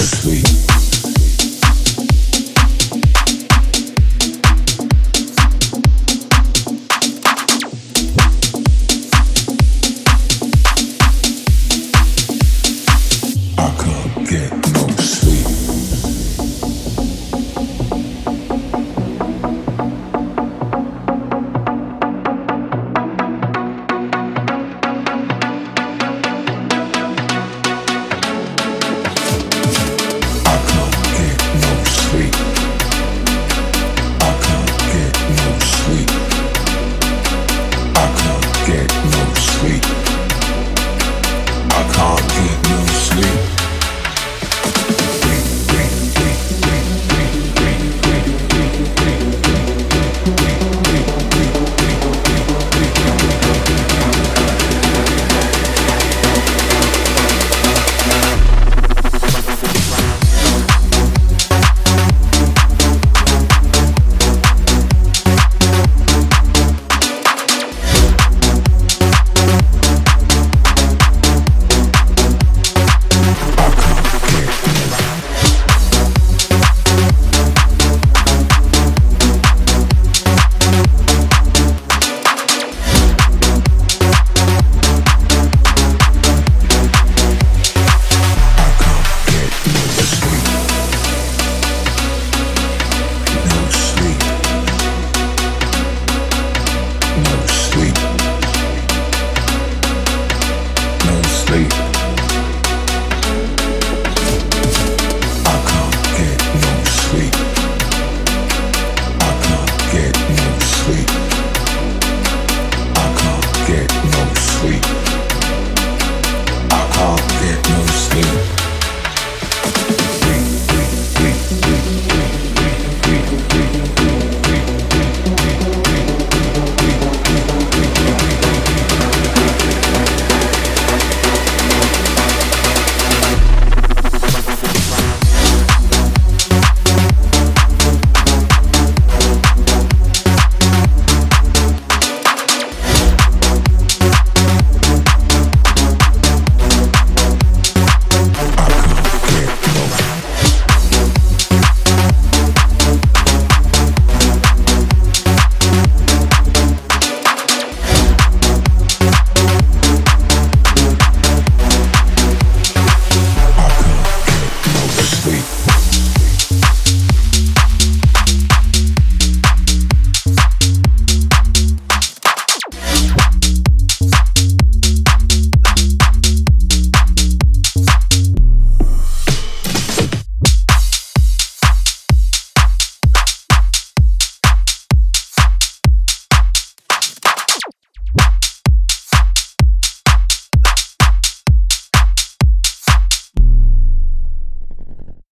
bittersweet.